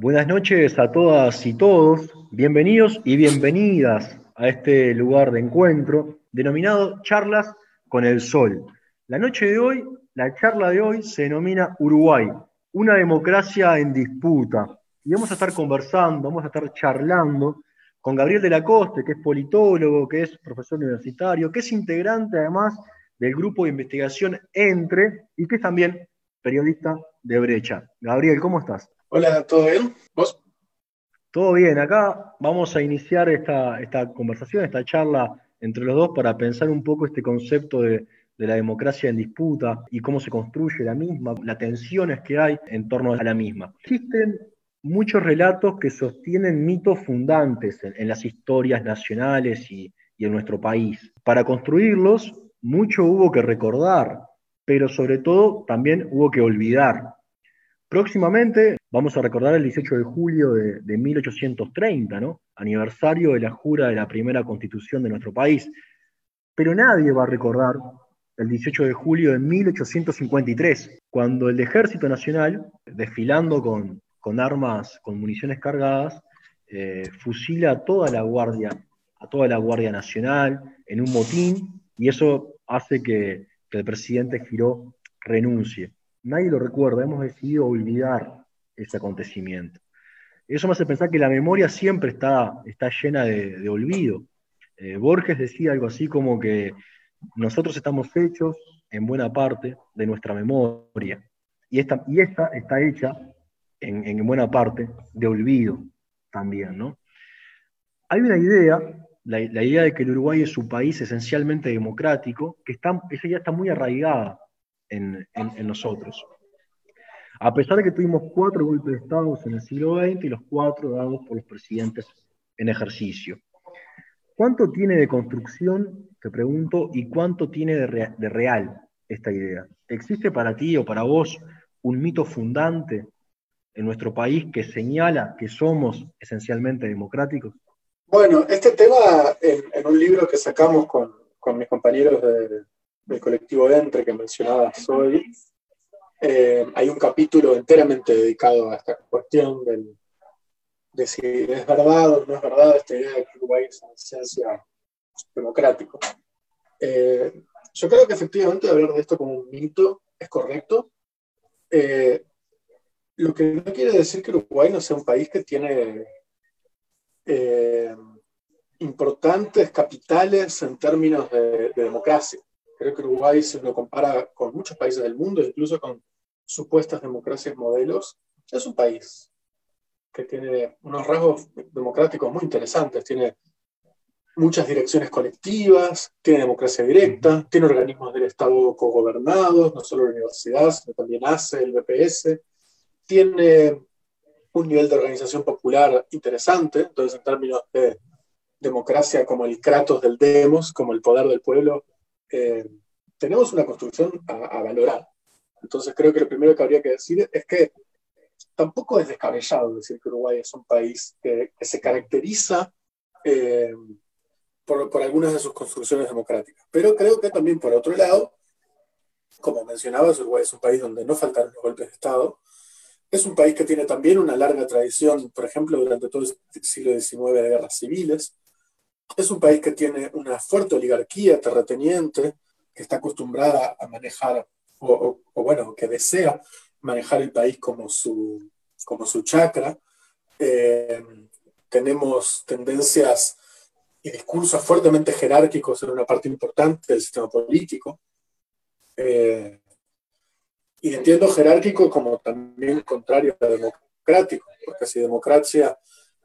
Buenas noches a todas y todos, bienvenidos y bienvenidas a este lugar de encuentro denominado Charlas con el Sol. La noche de hoy, la charla de hoy se denomina Uruguay, una democracia en disputa. Y vamos a estar conversando, vamos a estar charlando con Gabriel de la Coste, que es politólogo, que es profesor universitario, que es integrante además del grupo de investigación Entre y que es también periodista de Brecha. Gabriel, ¿cómo estás? Hola, ¿todo bien? ¿Vos? Todo bien, acá vamos a iniciar esta, esta conversación, esta charla entre los dos para pensar un poco este concepto de, de la democracia en disputa y cómo se construye la misma, las tensiones que hay en torno a la misma. Existen muchos relatos que sostienen mitos fundantes en, en las historias nacionales y, y en nuestro país. Para construirlos, mucho hubo que recordar, pero sobre todo también hubo que olvidar. Próximamente vamos a recordar el 18 de julio de, de, 1830, ¿no? aniversario de la jura de la primera constitución de nuestro país. Pero nadie va a recordar el 18 de julio de 1853, cuando el Ejército Nacional, desfilando con, con armas, con municiones cargadas, eh, fusila a toda la guardia, a toda la Guardia Nacional en un motín, y eso hace que, que el presidente Giró renuncie. Nadie lo recuerda, hemos decidido olvidar ese acontecimiento. Eso me hace pensar que la memoria siempre está, está llena de, olvido. Eh, Borges decía algo así como que nosotros estamos hechos en buena parte de nuestra memoria. Y esta, y esta está hecha en, en, buena parte de olvido también, ¿no? Hay una idea, la, idea de que el Uruguay es un país esencialmente democrático, que está, esa ya está muy arraigada en, en nosotros. A pesar de que tuvimos cuatro golpes de Estado en el siglo XX y los cuatro dados por los presidentes en ejercicio. ¿Cuánto tiene de construcción, te pregunto, y cuánto tiene de, re de, real esta idea? ¿Existe para ti o para vos un mito fundante en nuestro país que señala que somos esencialmente democráticos? Bueno, este tema en, un libro que sacamos con, con mis compañeros de, del colectivo Entre que mencionabas hoy, eh, hay un capítulo enteramente dedicado a esta cuestión del, de si es verdad o no es verdad esta idea de que Uruguay es en esencia democrático. Eh, yo creo que efectivamente hablar de esto como un mito es correcto. Eh, lo que no quiere decir que Uruguay no sea un país que tiene eh, importantes capitales en términos de, de, democracia. Creo que Uruguay, si uno compara con muchos países del mundo, incluso con supuestas democracias modelos, es un país que tiene unos rasgos democráticos muy interesantes. Tiene muchas direcciones colectivas, tiene democracia directa, tiene organismos del Estado cogobernados, no solo la universidad, sino también ACE, el BPS, tiene un nivel de organización popular interesante, entonces en términos de democracia como el kratos del demos, como el poder del pueblo, eh, tenemos una construcción a, valorar. Entonces creo que lo primero que habría que decir es que tampoco es descabellado decir que Uruguay es un país que, que se caracteriza eh, por, por, algunas de sus construcciones democráticas. Pero creo que también, por otro lado, como mencionabas, Uruguay es un país donde no faltaron los golpes de Estado. Es un país que tiene también una larga tradición, por ejemplo, durante todo el siglo XIX de guerras civiles. Es un país que tiene una fuerte oligarquía terrateniente, que está acostumbrada a manejar, o, o, o bueno, que desea manejar el país como su, como su chakra. Eh, tenemos tendencias y discursos fuertemente jerárquicos en una parte importante del sistema político. Eh, y entiendo jerárquico como también contrario a democrático, porque si democracia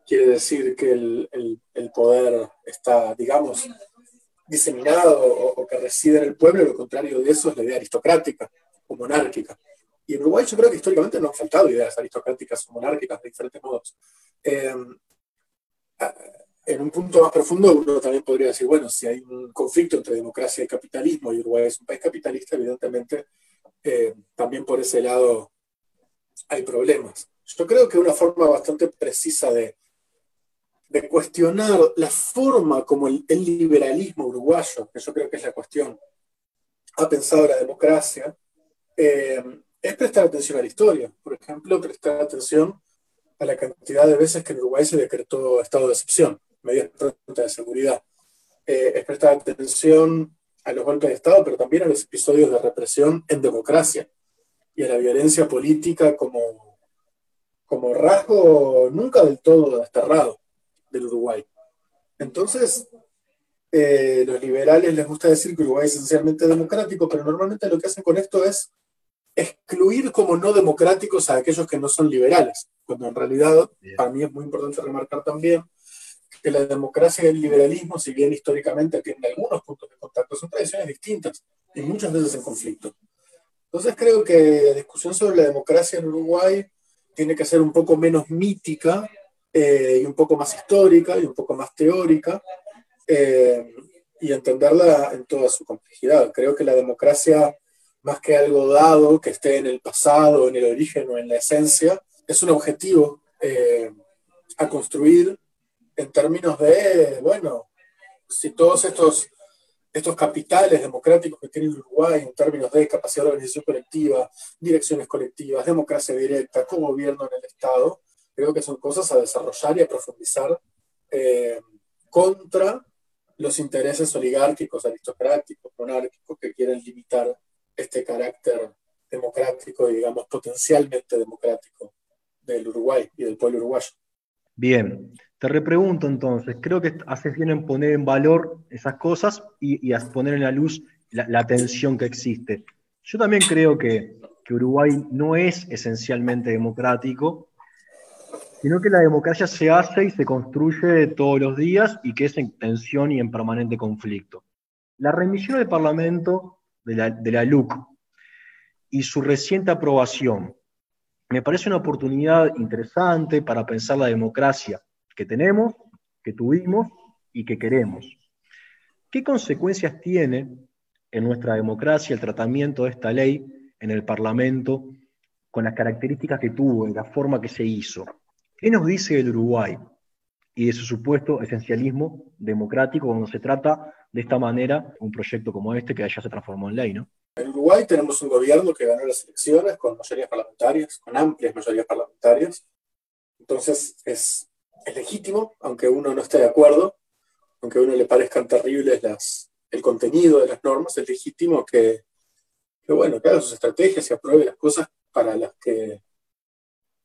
quiere decir que el, el, poder está, digamos, diseminado o, o, que reside en el pueblo, lo contrario de eso es la idea aristocrática o monárquica. Y en Uruguay yo creo que históricamente no han faltado ideas aristocráticas o monárquicas de diferentes modos. Eh, en un punto más profundo uno también podría decir, bueno, si hay un conflicto entre democracia y capitalismo y Uruguay es un país capitalista, evidentemente eh, también por ese lado hay problemas. Yo creo que una forma bastante precisa de, de cuestionar la forma como el, liberalismo uruguayo, que yo creo que es la cuestión, ha pensado la democracia, eh, es prestar atención a la historia. Por ejemplo, prestar atención a la cantidad de veces que en Uruguay se decretó estado de excepción, medidas de seguridad. Eh, es prestar atención a los golpes de Estado, pero también a los episodios de represión en democracia y a la violencia política como, como rasgo nunca del todo desterrado del Uruguay. Entonces, eh, los liberales les gusta decir que Uruguay es esencialmente democrático, pero normalmente lo que hacen con esto es excluir como no democráticos a aquellos que no son liberales, cuando en realidad para mí es muy importante remarcar también que la democracia y el liberalismo, si bien históricamente tienen algunos puntos de contacto, son tradiciones distintas y muchas veces en conflicto. Entonces creo que la discusión sobre la democracia en Uruguay tiene que ser un poco menos mítica eh, y un poco más histórica y un poco más teórica eh, y entenderla en toda su complejidad. Creo que la democracia, más que algo dado, que esté en el pasado, en el origen o en la esencia, es un objetivo eh, a construir en términos de, bueno, si todos estos, estos capitales democráticos que tiene Uruguay en términos de capacidad de organización colectiva, direcciones colectivas, democracia directa, co-gobierno en el Estado, creo que son cosas a desarrollar y a profundizar eh, contra los intereses oligárquicos, aristocráticos, monárquicos que quieren limitar este carácter democrático, digamos, potencialmente democrático del Uruguay y del pueblo uruguayo. Bien, te repregunto entonces, creo que haces bien en poner en valor esas cosas y, a poner en la luz la, tensión que existe. Yo también creo que, que Uruguay no es esencialmente democrático, sino que la democracia se hace y se construye todos los días y que es en tensión y en permanente conflicto. La remisión del Parlamento de la, de la LUC y su reciente aprobación me parece una oportunidad interesante para pensar la democracia que tenemos, que tuvimos y que queremos. ¿Qué consecuencias tiene en nuestra democracia el tratamiento de esta ley en el Parlamento con las características que tuvo y la forma que se hizo? ¿Qué nos dice el Uruguay y de su supuesto esencialismo democrático cuando se trata de esta manera un proyecto como este que ya se transformó en ley, ¿no? En Uruguay tenemos un gobierno que ganó las elecciones con mayorías parlamentarias, con amplias mayorías parlamentarias. Entonces es, legítimo, aunque uno no esté de acuerdo, aunque a uno le parezcan terribles el contenido de las normas, es legítimo que, bueno, que haga sus estrategias y apruebe las cosas para las que,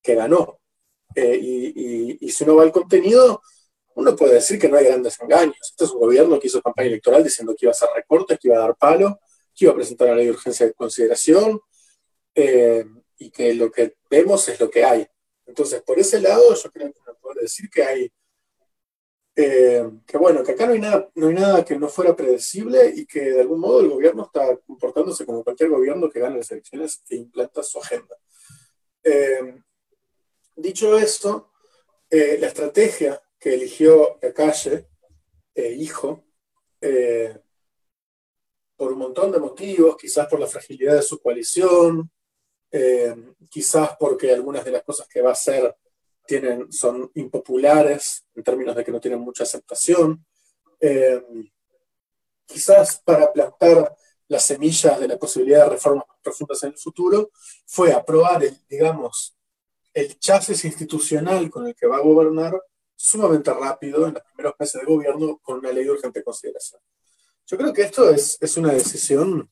que ganó. Eh, y, y si uno va al contenido, uno puede decir que no hay grandes engaños. Este es un gobierno que hizo campaña electoral diciendo que iba a hacer recortes, que iba a dar palo, que iba a presentar la ley de urgencia de consideración eh, y que lo que vemos es lo que hay. Entonces, por ese lado, yo creo que uno puede decir que hay, eh, que bueno, que acá no hay, nada, no hay nada que no fuera predecible y que de algún modo el gobierno está comportándose como cualquier gobierno que gana las elecciones e implanta su agenda. Eh, dicho esto, la estrategia que eligió la calle, hijo, por un montón de motivos, quizás por la fragilidad de su coalición, eh, quizás porque algunas de las cosas que va a hacer tienen, son impopulares en términos de que no tienen mucha aceptación, eh, quizás para plantar las semillas de la posibilidad de reformas profundas en el futuro, fue aprobar, el, digamos, el chasis institucional con el que va a gobernar sumamente rápido en los primeros meses de gobierno con una ley de urgente consideración. Yo creo que esto es, es una decisión,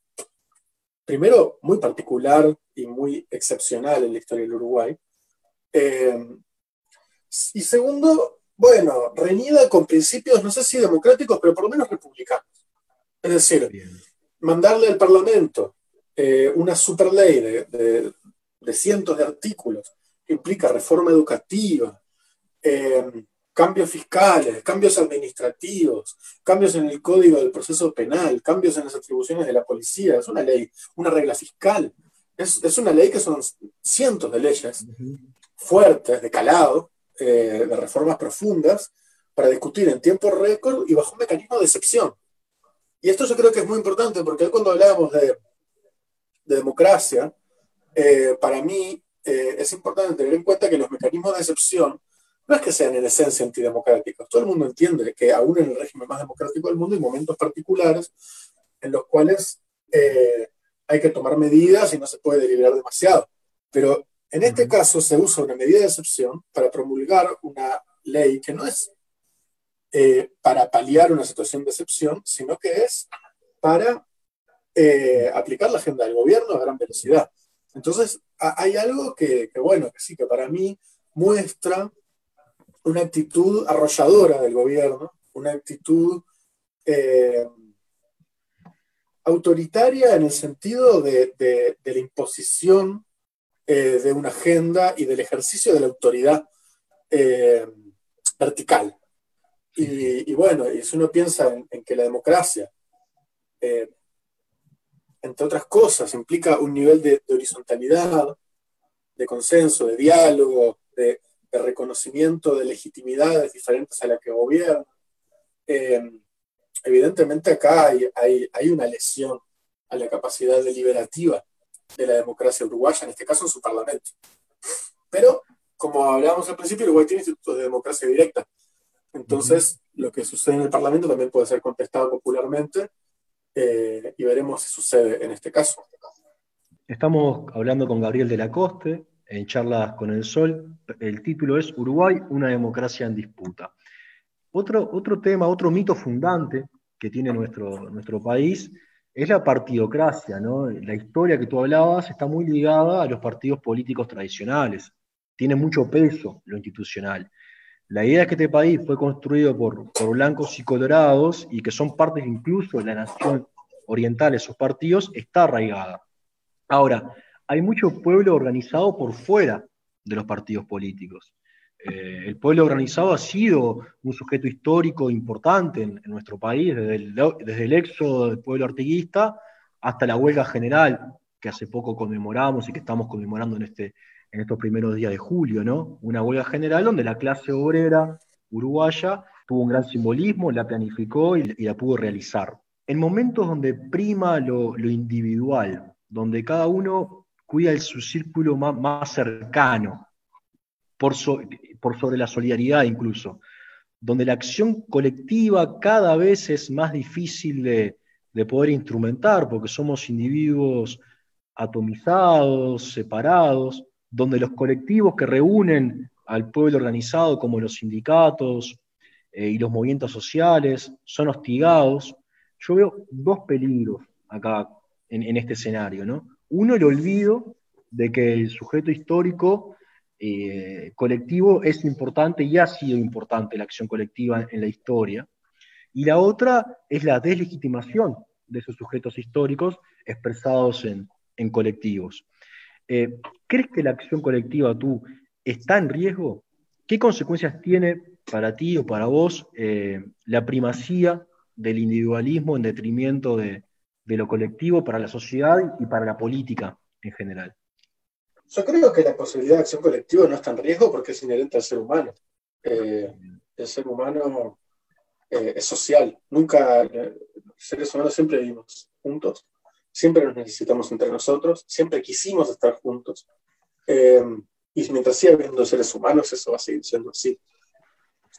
primero, muy particular y muy excepcional en la historia del Uruguay. Eh, y segundo, bueno, reñida con principios, no sé si democráticos, pero por lo menos republicanos. Es decir, mandarle al Parlamento eh, una super ley de, de, de, cientos de artículos implica reforma educativa, eh, cambios fiscales, cambios administrativos, cambios en el código del proceso penal, cambios en las atribuciones de la policía. Es una ley, una regla fiscal. Es, es una ley que son cientos de leyes fuertes, de calado, eh, de reformas profundas, para discutir en tiempo récord y bajo un mecanismo de excepción. Y esto yo creo que es muy importante, porque cuando hablábamos de, de democracia, eh, para mí eh, es importante tener en cuenta que los mecanismos de excepción no es que sean en esencia antidemocráticos. Todo el mundo entiende que aún en el régimen más democrático del mundo hay momentos particulares en los cuales eh, hay que tomar medidas y no se puede deliberar demasiado. Pero En este caso se usa una medida de excepción para promulgar una ley que no es eh, para paliar una situación de excepción, sino que es para eh, aplicar la agenda del gobierno a gran velocidad. Entonces, hay algo que, bueno, que sí, que para mí muestra una actitud arrolladora del gobierno, una actitud eh, autoritaria en el sentido de, la imposición eh, de una agenda y del ejercicio de la autoridad eh, vertical. Y, bueno, si uno piensa en, que la democracia, entre otras cosas, implica un nivel de, horizontalidad, de consenso, de diálogo, de, reconocimiento de legitimidades diferentes a la que gobierna, evidentemente acá hay, una lesión a la capacidad deliberativa de la democracia uruguaya, en este caso en su parlamento. Pero, como hablábamos al principio, Uruguay tiene institutos de democracia directa. Entonces, lo que sucede en el parlamento también puede ser contestado popularmente eh, y veremos si sucede en este caso. Estamos hablando con Gabriel de la Coste en Charlas con el Sol. El título es Uruguay, una democracia en disputa. Otro, otro tema, otro mito fundante que tiene nuestro, nuestro país es la partidocracia, ¿no? La historia que tú hablabas está muy ligada a los partidos políticos tradicionales, tiene mucho peso lo institucional. La idea es que este país fue construido por, blancos y colorados y que son partes incluso de la nación oriental, esos partidos, está arraigada. Ahora, hay mucho pueblo organizado por fuera de los partidos políticos. Eh, el pueblo organizado ha sido un sujeto histórico importante en, nuestro país, desde el, desde éxodo del pueblo artiguista hasta la huelga general que hace poco conmemoramos y que estamos conmemorando en, este, en estos primeros días de julio, ¿no? Una huelga general donde la clase obrera uruguaya tuvo un gran simbolismo, la planificó y, la pudo realizar. En momentos donde prima lo, individual, donde cada uno cuida su círculo más, más cercano, por, por sobre la solidaridad incluso, donde la acción colectiva cada vez es más difícil de, poder instrumentar, porque somos individuos atomizados, separados, donde los colectivos que reúnen al pueblo organizado, como los sindicatos eh, y los movimientos sociales, son hostigados. Yo veo dos peligros acá en, este escenario. ¿no? Uno, el olvido de que el sujeto histórico eh, colectivo es importante y ha sido importante la acción colectiva en la historia. Y la otra es la deslegitimación de esos sujetos históricos expresados en, colectivos. Eh, ¿Crees que la acción colectiva tú está en riesgo? ¿Qué consecuencias tiene para ti o para vos eh, la primacía del individualismo en detrimento de lo colectivo para la sociedad y para la política en general? Yo creo que la posibilidad de acción colectiva no está en riesgo porque es inherente al ser humano. Eh, el ser humano es social. Nunca, seres humanos siempre vivimos juntos, siempre nos necesitamos entre nosotros, siempre quisimos estar juntos. Eh, y mientras siga habiendo seres humanos, eso va a seguir siendo así.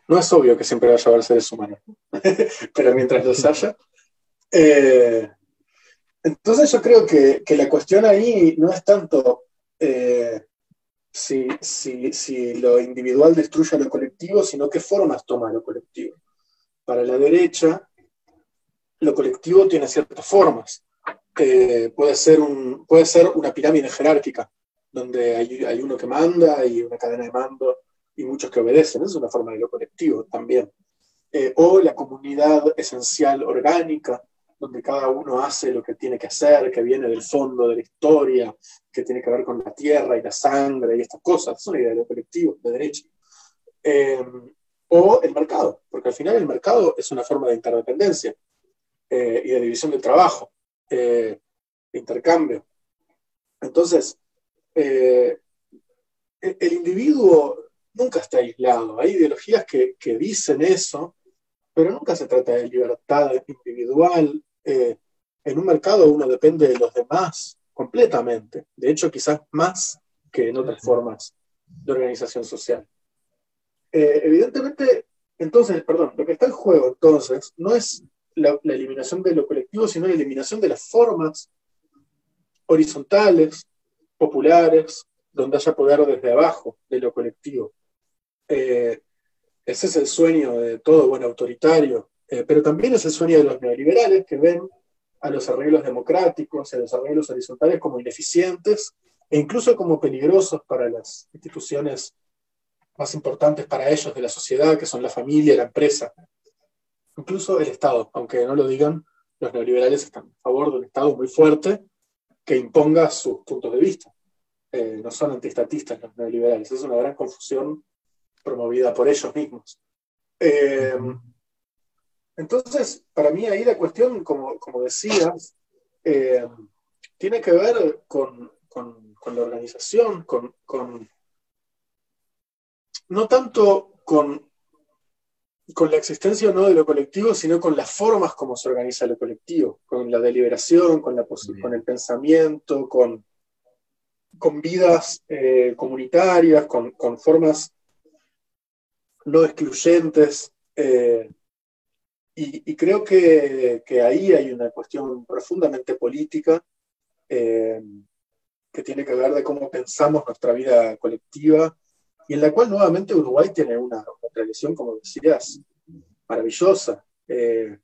No es obvio que siempre vaya a haber seres humanos, pero mientras los haya. entonces yo creo que, que la cuestión ahí no es tanto eh, si, si, lo individual destruye lo colectivo, sino qué formas toma lo colectivo. Para la derecha, lo colectivo tiene ciertas formas. Eh, puede, ser un, puede ser una pirámide jerárquica, donde hay, hay, uno que manda y una cadena de mando y muchos que obedecen. es una forma de lo colectivo también. Eh, o la comunidad esencial orgánica, donde cada uno hace lo que tiene que hacer, que viene del fondo de la historia, que tiene que ver con la tierra y la sangre y estas cosas. Es una idea de lo colectivo, de derecho. Eh, o el mercado, porque al final el mercado es una forma de interdependencia eh, y de división del trabajo, eh, intercambio. Entonces, el individuo nunca está aislado. Hay ideologías que, que, dicen eso, pero nunca se trata de libertad individual eh, en un mercado uno depende de los demás completamente, de hecho quizás más que en otras formas de organización social. Eh, evidentemente, entonces, perdón, lo que está en juego entonces no es la, eliminación de lo colectivo, sino la eliminación de las formas horizontales, populares, donde haya poder desde abajo de lo colectivo. Eh, ese es el sueño de todo buen autoritario, eh, pero también es el sueño de los neoliberales que ven a los arreglos democráticos, a los arreglos horizontales como ineficientes e incluso como peligrosos para las instituciones más importantes para ellos de la sociedad, que son la familia, la empresa, incluso el Estado, aunque no lo digan, los neoliberales están a favor de un Estado muy fuerte que imponga sus puntos de vista. Eh, no son antiestatistas los neoliberales, es una gran confusión promovida por ellos mismos. Eh, entonces, para mí ahí la cuestión, como, como decías, eh, tiene que ver con, la organización, con, no tanto con, con la existencia o no de lo colectivo, sino con las formas como se organiza lo colectivo, con la deliberación, con, la con el pensamiento, con, con vidas eh, comunitarias, con, formas no excluyentes. Eh, y, creo que, ahí hay una cuestión profundamente política eh, que tiene que ver de cómo pensamos nuestra vida colectiva y en la cual nuevamente Uruguay tiene una, tradición, como decías, maravillosa. Eh,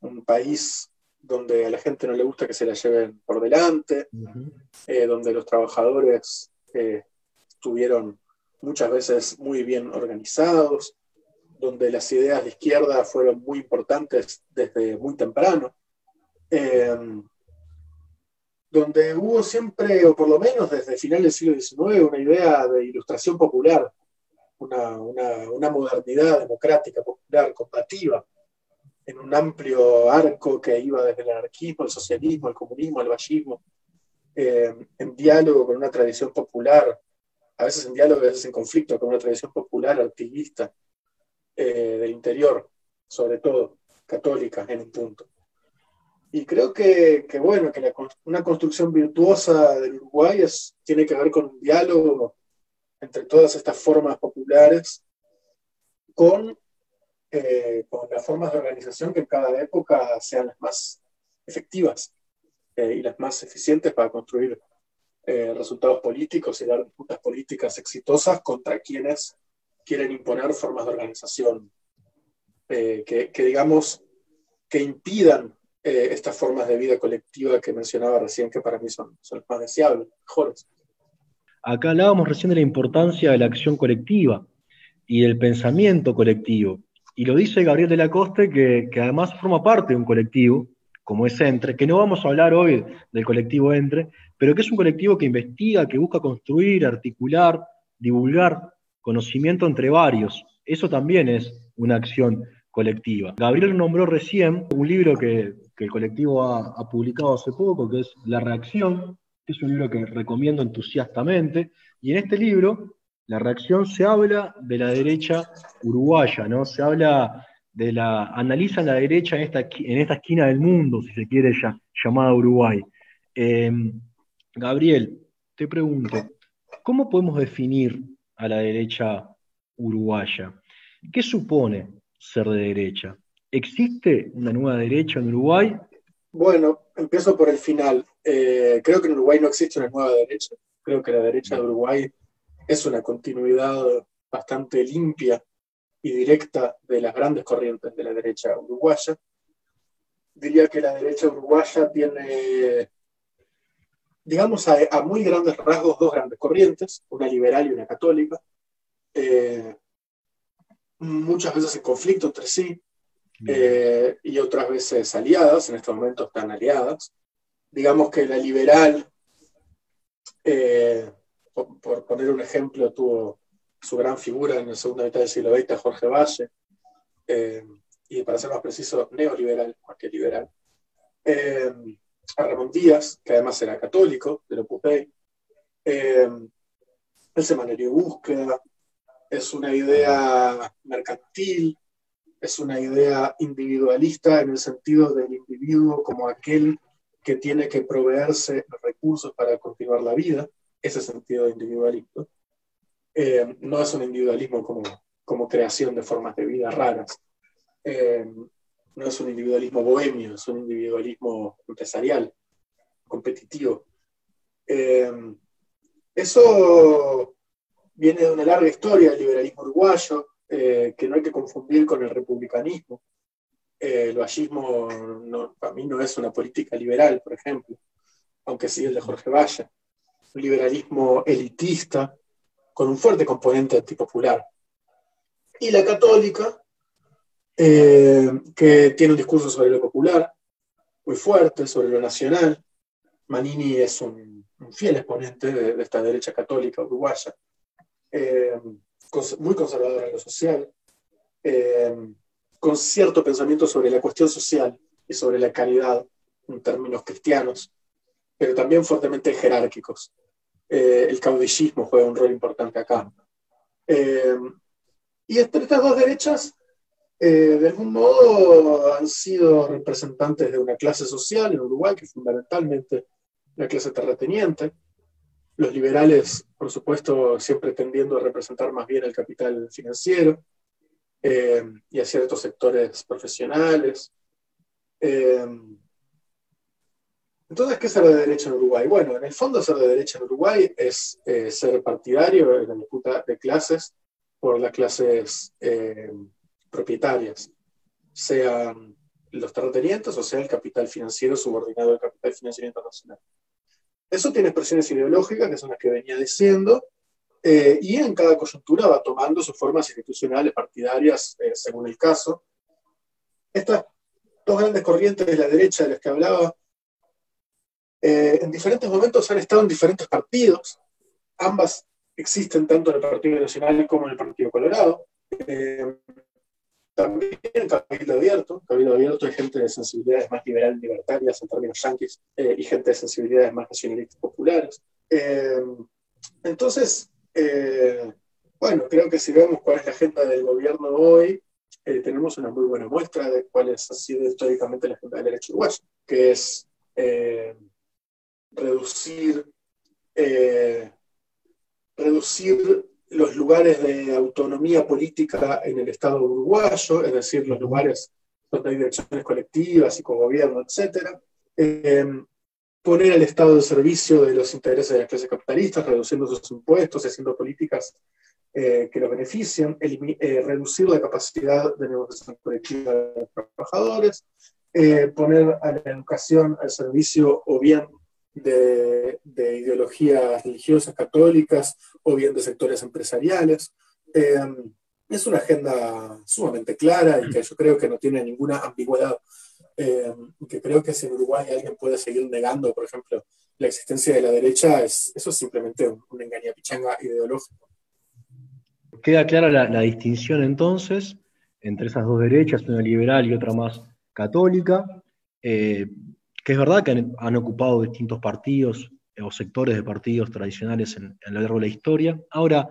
un país donde a la gente no le gusta que se la lleven por delante, eh, donde los trabajadores estuvieron muchas veces muy bien organizados, donde las ideas de izquierda fueron muy importantes desde muy temprano, eh, donde hubo siempre, o por lo menos desde finales del siglo XIX, una idea de ilustración popular, una, modernidad democrática, popular, combativa, en un amplio arco que iba desde el anarquismo, el socialismo, el comunismo, el vallismo, eh, en diálogo con una tradición popular, a veces en diálogo, a veces en conflicto con una tradición popular activista, eh, del interior, sobre todo, católica en un punto. Y creo que, bueno, que una construcción virtuosa del Uruguay es, tiene que ver con un diálogo entre todas estas formas populares con, eh, con las formas de organización que en cada época sean las más efectivas eh, y las más eficientes para construir resultados políticos y dar disputas políticas exitosas contra quienes quieren imponer formas de organización eh, que, digamos, que impidan eh, estas formas de vida colectiva que mencionaba recién, que para mí son, son más deseables, mejores. Acá hablábamos recién de la importancia de la acción colectiva y del pensamiento colectivo. Y lo dice Gabriel de la Coste, que, que además forma parte de un colectivo, como es Entre, que no vamos a hablar hoy del colectivo Entre, pero que es un colectivo que investiga, que busca construir, articular, divulgar conocimiento entre varios. Eso también es una acción colectiva. Gabriel nombró recién un libro que, el colectivo ha, publicado hace poco, que es La Reacción, que es un libro que recomiendo entusiastamente, y en este libro, La Reacción, se habla de la derecha uruguaya, ¿no? Se habla de la, analizan la derecha en esta, en esta esquina del mundo, si se quiere, ya, llamada Uruguay. Em, Gabriel, te pregunto, ¿cómo podemos definir a la derecha uruguaya. ¿Qué supone ser de derecha? ¿Existe una nueva derecha en Uruguay? Bueno, empiezo por el final. Eh, creo que en Uruguay no existe una nueva derecha. Creo que la derecha de Uruguay es una continuidad bastante limpia y directa de las grandes corrientes de la derecha uruguaya. Diría que la derecha uruguaya tiene digamos, a, muy grandes rasgos dos grandes corrientes, una liberal y una católica, eh, muchas veces en conflicto entre sí, eh, y otras veces aliadas, en estos momentos están aliadas. Digamos que la liberal, eh, por, poner un ejemplo, tuvo su gran figura en la segunda mitad del siglo XX, Jorge Valle, y para ser más preciso, neoliberal más que liberal a Ramón Díaz, que además era católico, de Opus Dei. Eh, el semanario búsqueda, es una idea mercantil, es una idea individualista en el sentido del individuo como aquel que tiene que proveerse recursos para continuar la vida, ese sentido de individualismo. Eh, no es un individualismo como, como creación de formas de vida raras. Eh, no es un individualismo bohemio, es un individualismo empresarial, competitivo. Eh, Eso viene de una larga historia del liberalismo uruguayo, eh, que no hay que confundir con el republicanismo. Eh, el vallismo no, para mí no es una política liberal, por ejemplo, aunque sí el de Jorge Valle. Un liberalismo elitista con un fuerte componente antipopular. Y la católica, eh, que tiene un discurso sobre lo popular, muy fuerte, sobre lo nacional. Manini es un, fiel exponente de, esta derecha católica uruguaya, eh, muy conservadora en lo social, eh, con cierto pensamiento sobre la cuestión social y sobre la caridad en términos cristianos, pero también fuertemente jerárquicos. el caudillismo juega un rol importante acá. y entre estas dos derechas eh, de algún modo han sido representantes de una clase social en Uruguay, que fundamentalmente la clase terrateniente. Los liberales, por supuesto, siempre tendiendo a representar más bien el capital financiero eh, y a ciertos sectores profesionales. Eh, entonces, ¿qué es ser de derecha en Uruguay? Bueno, en el fondo ser de derecha en Uruguay es ser partidario en la disputa de clases por las clases propietarias, sean los terratenientes o sea el capital financiero subordinado al capital financiero internacional. Eso tiene expresiones ideológicas, que son las que venía diciendo, eh, y en cada coyuntura va tomando sus formas institucionales, partidarias, eh, según el caso. Estas dos grandes corrientes de la derecha de las que hablaba, eh, en diferentes momentos han estado en diferentes partidos. Ambas existen tanto en el Partido Nacional como en el Partido Colorado. También Cabildo Abierto. Cabildo Abierto hay gente de sensibilidades más liberales libertarias en términos yanquis eh, y gente de sensibilidades más nacionalistas populares. Eh, entonces, eh, bueno, creo que si vemos cuál es la agenda del gobierno hoy, tenemos una muy buena muestra de cuál es, ha sido históricamente la agenda del derecho uruguayo, que es reducir, reducir los lugares de autonomía política en el Estado uruguayo, es decir, los lugares donde hay direcciones colectivas y con gobierno, etc. Em, poner al Estado de servicio de los intereses de las clases capitalistas, reduciendo sus impuestos, haciendo políticas eh, que lo beneficien, eh, reducir la capacidad de negociación colectiva de los trabajadores, eh, poner a la educación al servicio o bien de, ideologías religiosas católicas o bien de sectores empresariales. Eh, es una agenda sumamente clara y que yo creo que no tiene ninguna ambigüedad. Eh, que creo que si en Uruguay alguien puede seguir negando, por ejemplo, la existencia de la derecha, es, eso es simplemente un, una engañapichanga ideológico. Queda clara la, distinción entonces entre esas dos derechas, una liberal y otra más católica. Eh, que es verdad que han, ocupado distintos partidos o sectores de partidos tradicionales en, en, lo largo de la historia. Ahora,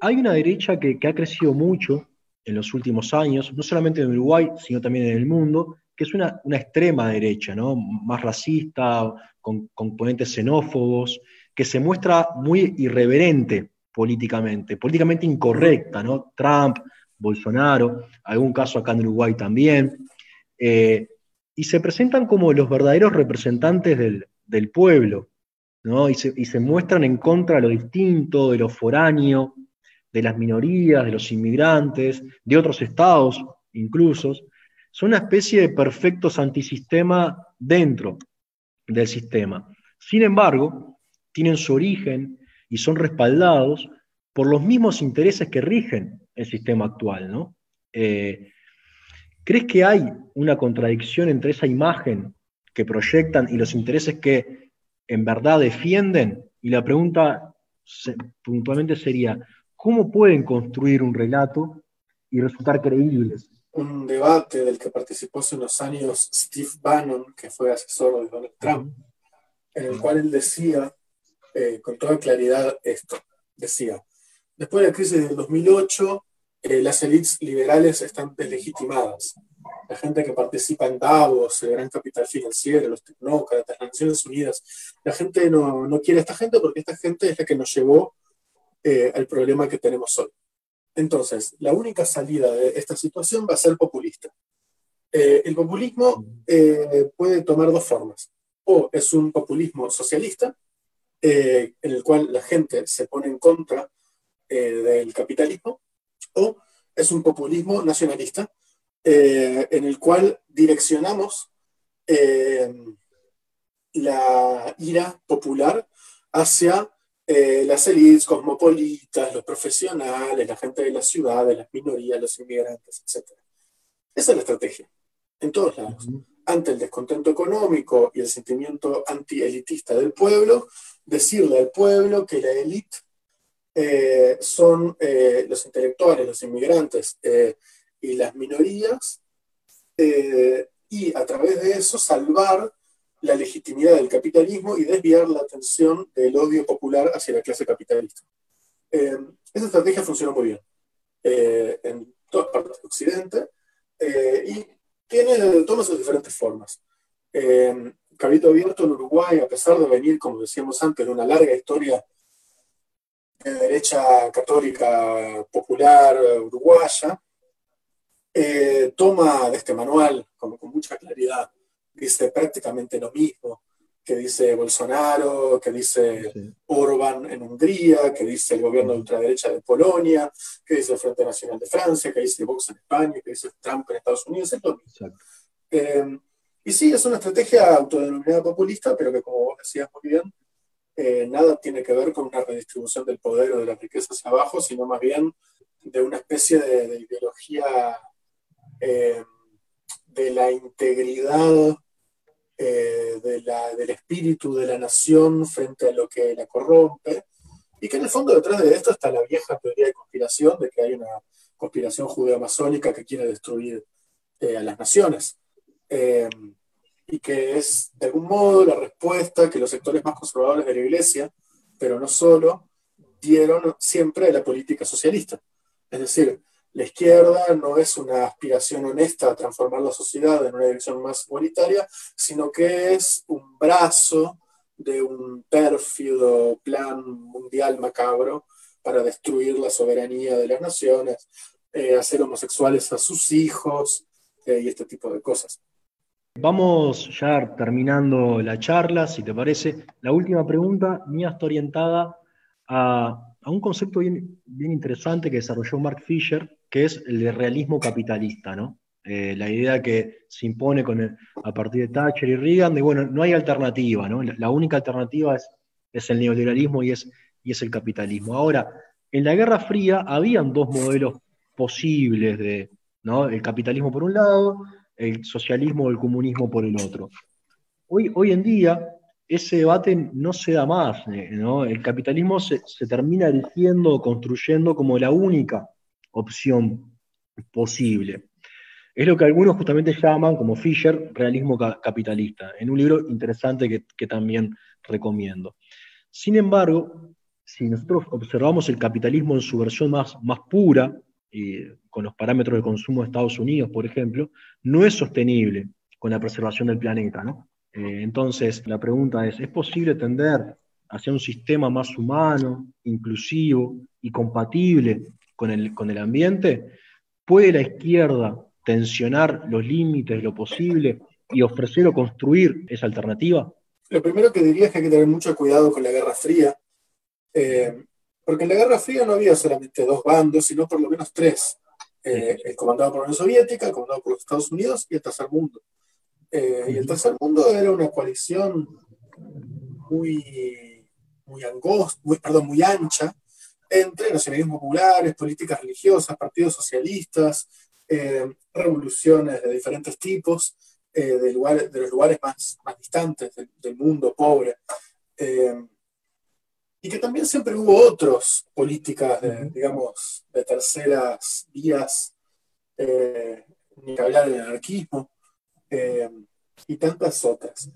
hay una derecha que, ha crecido mucho en los últimos años, no solamente en Uruguay, sino también en el mundo, que es una, extrema derecha, ¿no? más racista, con componentes xenófobos, que se muestra muy irreverente políticamente, políticamente incorrecta, ¿no? Trump, Bolsonaro, algún caso acá en Uruguay también. Eh, y se presentan como los verdaderos representantes del, pueblo, ¿no? Y se, muestran en contra de lo distinto, de lo foráneo, de las minorías, de los inmigrantes, de otros estados incluso. Son una especie de perfectos antisistema dentro del sistema. Sin embargo, tienen su origen y son respaldados por los mismos intereses que rigen el sistema actual, ¿no? Eh, ¿Crees que hay una contradicción entre esa imagen que proyectan y los intereses que en verdad defienden? Y la pregunta puntualmente sería, ¿cómo pueden construir un relato y resultar creíbles? Un debate del que participó hace unos años Steve Bannon, que fue asesor de Donald Trump, en el cual él decía eh, con toda claridad esto. Decía, después de la crisis del 2008, eh, las élites liberales están deslegitimadas. La gente que participa en Davos, el gran capital financiero, los tecnócratas, las Naciones Unidas, la gente no, no quiere a esta gente porque esta gente es la que nos llevó eh, al problema que tenemos hoy. Entonces, la única salida de esta situación va a ser populista. Eh, el populismo puede tomar dos formas. O es un populismo socialista, en el cual la gente se pone en contra del capitalismo, o es un populismo nacionalista en el cual direccionamos la ira popular hacia eh, las élites cosmopolitas, los profesionales, la gente de las ciudades, las minorías, los inmigrantes, etc. Esa es la estrategia, en todos lados. Ante el descontento económico y el sentimiento antielitista del pueblo, decirle al pueblo que la élite eh, son eh, los intelectuales, los inmigrantes y las minorías, y a través de eso salvar la legitimidad del capitalismo y desviar la atención del odio popular hacia la clase capitalista. Eh, esa estrategia funcionó muy bien eh, en todas partes del Occidente eh, y tiene, toma sus diferentes formas. Cabildo Abierto en Uruguay, a pesar de venir, como decíamos antes, de una larga historia de derecha católica popular uruguaya, toma de este manual con mucha claridad dice prácticamente lo mismo que dice Bolsonaro, que dice Orban en Hungría, que dice el gobierno de ultraderecha de Polonia, que dice el Frente Nacional de Francia, que dice Vox en España, que dice Trump en Estados Unidos, es lo mismo. Eh, y sí, es una estrategia autodenominada populista, pero que como vos decías muy bien, eh, nada tiene que ver con una redistribución del poder o de la riqueza hacia abajo, sino más bien de una especie de, ideología eh, de la integridad eh, del espíritu de la nación frente a lo que la corrompe, y que en el fondo detrás de esto está la vieja teoría de conspiración, de que hay una conspiración judeo-masónica que quiere destruir eh, a las naciones, y que es de algún modo la respuesta que los sectores más conservadores de la Iglesia, pero no solo, dieron siempre a la política socialista. Es decir, la izquierda no es una aspiración honesta a transformar la sociedad en una dirección más igualitaria, sino que es un brazo de un pérfido plan mundial macabro para destruir la soberanía de las naciones, eh, hacer homosexuales a sus hijos eh, y este tipo de cosas. Vamos ya terminando la charla, si te parece. La última pregunta mía está orientada a, un concepto bien, bien interesante que desarrolló Mark Fisher, que es el de realismo capitalista, ¿no? Eh, la idea que se impone con a partir de Thatcher y Reagan, de bueno, no hay alternativa, ¿no? La, única alternativa es, es, el neoliberalismo y es, y es el capitalismo. Ahora, en la Guerra Fría habían dos modelos posibles de, ¿no? El capitalismo por un lado, el socialismo o el comunismo por el otro. Hoy, hoy en día, ese debate no se da más, ¿no? El capitalismo se, se termina erigiendo, construyendo como la única opción posible. Es lo que algunos justamente llaman, como Fisher, realismo capitalista, en un libro interesante que, también recomiendo. Sin embargo, si nosotros observamos el capitalismo en su versión más, pura, con los parámetros de consumo de Estados Unidos, por ejemplo, no es sostenible con la preservación del planeta. Eh, entonces, la pregunta es, ¿es posible tender hacia un sistema más humano, inclusivo y compatible con el, con el ambiente, ¿puede la izquierda tensionar los límites de lo posible y ofrecer o construir esa alternativa? Lo primero que diría es que hay que tener mucho cuidado con la Guerra Fría, eh, porque en la Guerra Fría no había solamente dos bandos, sino por lo menos tres. Eh, el comandado por la Unión Soviética, el comandado por los Estados Unidos y el Tercer Mundo. Eh, y el Tercer Mundo era una coalición muy, muy angosta, muy, perdón, muy ancha, entre nacionalismos populares, políticas religiosas, partidos socialistas, eh, revoluciones de diferentes tipos, eh, de, de, los lugares más, más distantes del, mundo pobre. Eh, y que también siempre hubo otras políticas, de, digamos, de terceras vías, ni que hablar del anarquismo, y tantas otras.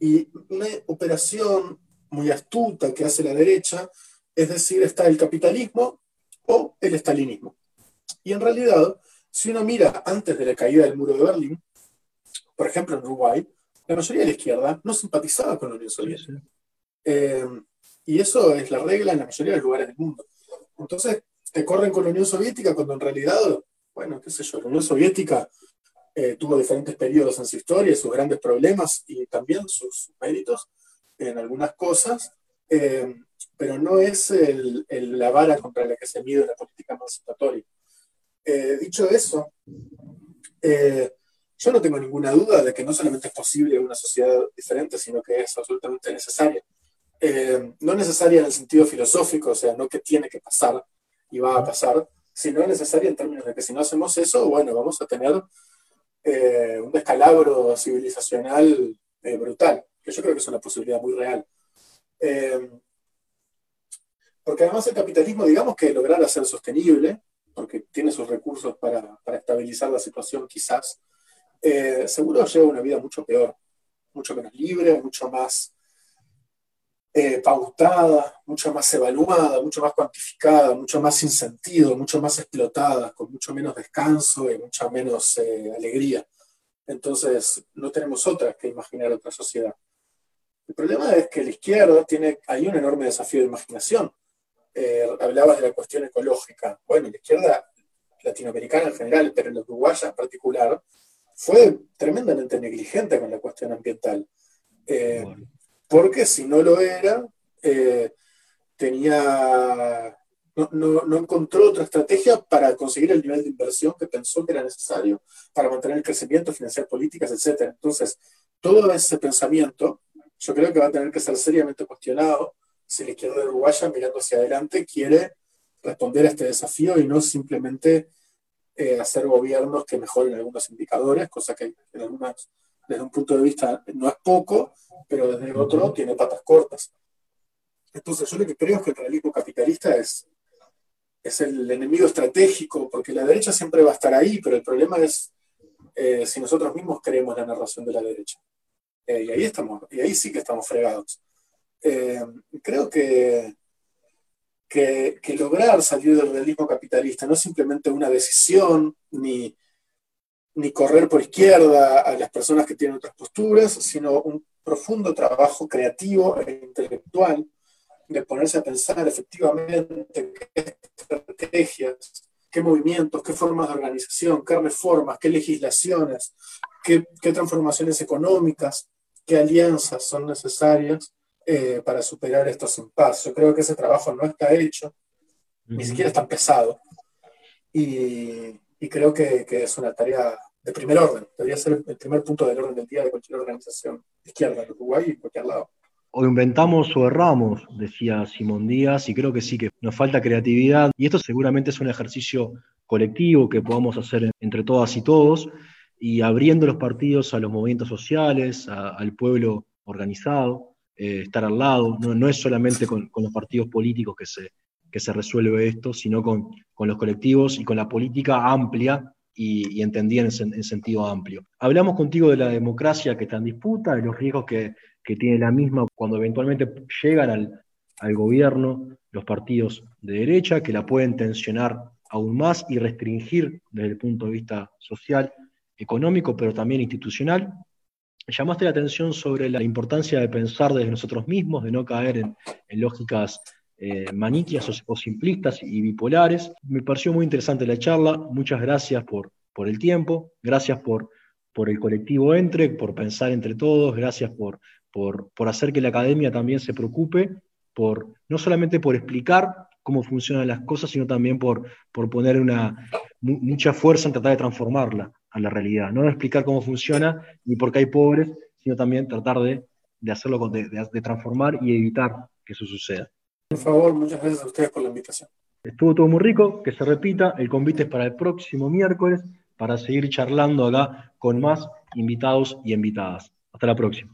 Y una operación muy astuta que hace la derecha es decir, está el capitalismo o el estalinismo. Y en realidad, si uno mira antes de la caída del muro de Berlín, por ejemplo en Uruguay, la mayoría de la izquierda no simpatizaba con la Unión Soviética. Eh, y eso es la regla en la mayoría de los lugares del mundo. Entonces, te corren con la Unión Soviética cuando en realidad, bueno, qué sé yo, la Unión Soviética eh, tuvo diferentes periodos en su historia, sus grandes problemas y también sus méritos en algunas cosas, eh, pero no es la vara contra la que se mide la política emancipatoria. Eh, dicho eso, yo no tengo ninguna duda de que no solamente es posible una sociedad diferente, sino que es absolutamente necesaria. no necesaria en el sentido filosófico, o sea, no que tiene que pasar y va a pasar, sino necesaria en términos de que si no hacemos eso, bueno, vamos a tener un descalabro civilizacional brutal que yo creo que es una posibilidad muy real. Eh, porque además el capitalismo, digamos que lograr ser sostenible, porque tiene sus recursos para, estabilizar la situación quizás, eh, seguro lleva una vida mucho peor, mucho menos libre, mucho más eh, pautada, mucho más evaluada, mucho más cuantificada, mucho más sin sentido, mucho más explotada, con mucho menos descanso y mucha menos alegría. Entonces, no tenemos otra que imaginar otra sociedad. El problema es que la izquierda tiene, hay un enorme desafío de imaginación. Eh, hablabas de la cuestión ecológica. Bueno, la izquierda latinoamericana en general, pero la uruguaya en particular, fue tremendamente negligente con la cuestión ambiental. Eh, porque si no lo era, eh, tenía, no, no, encontró otra estrategia para conseguir el nivel de inversión que pensó que era necesario para mantener el crecimiento, financiar políticas, etc. Entonces, todo ese pensamiento yo creo que va a tener que ser seriamente cuestionado si la izquierda uruguaya, mirando hacia adelante, quiere responder a este desafío y no simplemente eh, hacer gobiernos que mejoren algunos indicadores, cosa que en algunas, desde un punto de vista no es poco, pero desde otro tiene patas cortas. Entonces yo lo que creo es que el realismo capitalista es, es el enemigo estratégico, porque la derecha siempre va a estar ahí, pero el problema es eh, si nosotros mismos creemos la narración de la derecha. Eh, y, ahí estamos, y ahí sí que estamos fregados. Eh, creo que, que, lograr salir del realismo capitalista no es simplemente una decisión, ni, ni correr por izquierda a las personas que tienen otras posturas, sino un profundo trabajo creativo e intelectual de ponerse a pensar efectivamente qué estrategias, qué movimientos, qué formas de organización, qué reformas, qué legislaciones, qué, qué transformaciones económicas qué alianzas son necesarias eh, para superar estos impases. Yo creo que ese trabajo no está hecho, ni siquiera está pesado, y, creo que, es una tarea de primer orden, debería ser el primer punto del orden del día de cualquier organización izquierda en Uruguay y cualquier lado. O inventamos o erramos, decía Simón Díaz, y creo que sí, que nos falta creatividad, y esto seguramente es un ejercicio colectivo que podamos hacer entre todas y todos, y abriendo los partidos a los movimientos sociales, al pueblo organizado, eh, estar al lado. No, es solamente con, los partidos políticos que se, que se resuelve esto, sino con, los colectivos y con la política amplia y, entendida en, sentido amplio. Hablamos contigo de la democracia que está en disputa, de los riesgos que, tiene la misma cuando eventualmente llegan al gobierno los partidos de derecha, que la pueden tensionar aún más y restringir desde el punto de vista social económico, pero también institucional. Llamaste la atención sobre la importancia de pensar desde nosotros mismos, de no caer en, lógicas eh, maniquias o, simplistas y bipolares. Me pareció muy interesante la charla. Muchas gracias por, por el tiempo, gracias por, por el colectivo Entre, por pensar entre todos, gracias por, por, por hacer que la academia también se preocupe, por, no solamente por explicar cómo funcionan las cosas, sino también por, por poner una, mucha fuerza en tratar de transformarla a la realidad. No explicar cómo funciona ni por qué hay pobres, sino también tratar de, hacerlo, de, de, transformar y evitar que eso suceda. Por favor, muchas gracias a ustedes por la invitación. Estuvo todo muy rico, que se repita. El convite es para el próximo miércoles para seguir charlando acá con más invitados y invitadas. Hasta la próxima.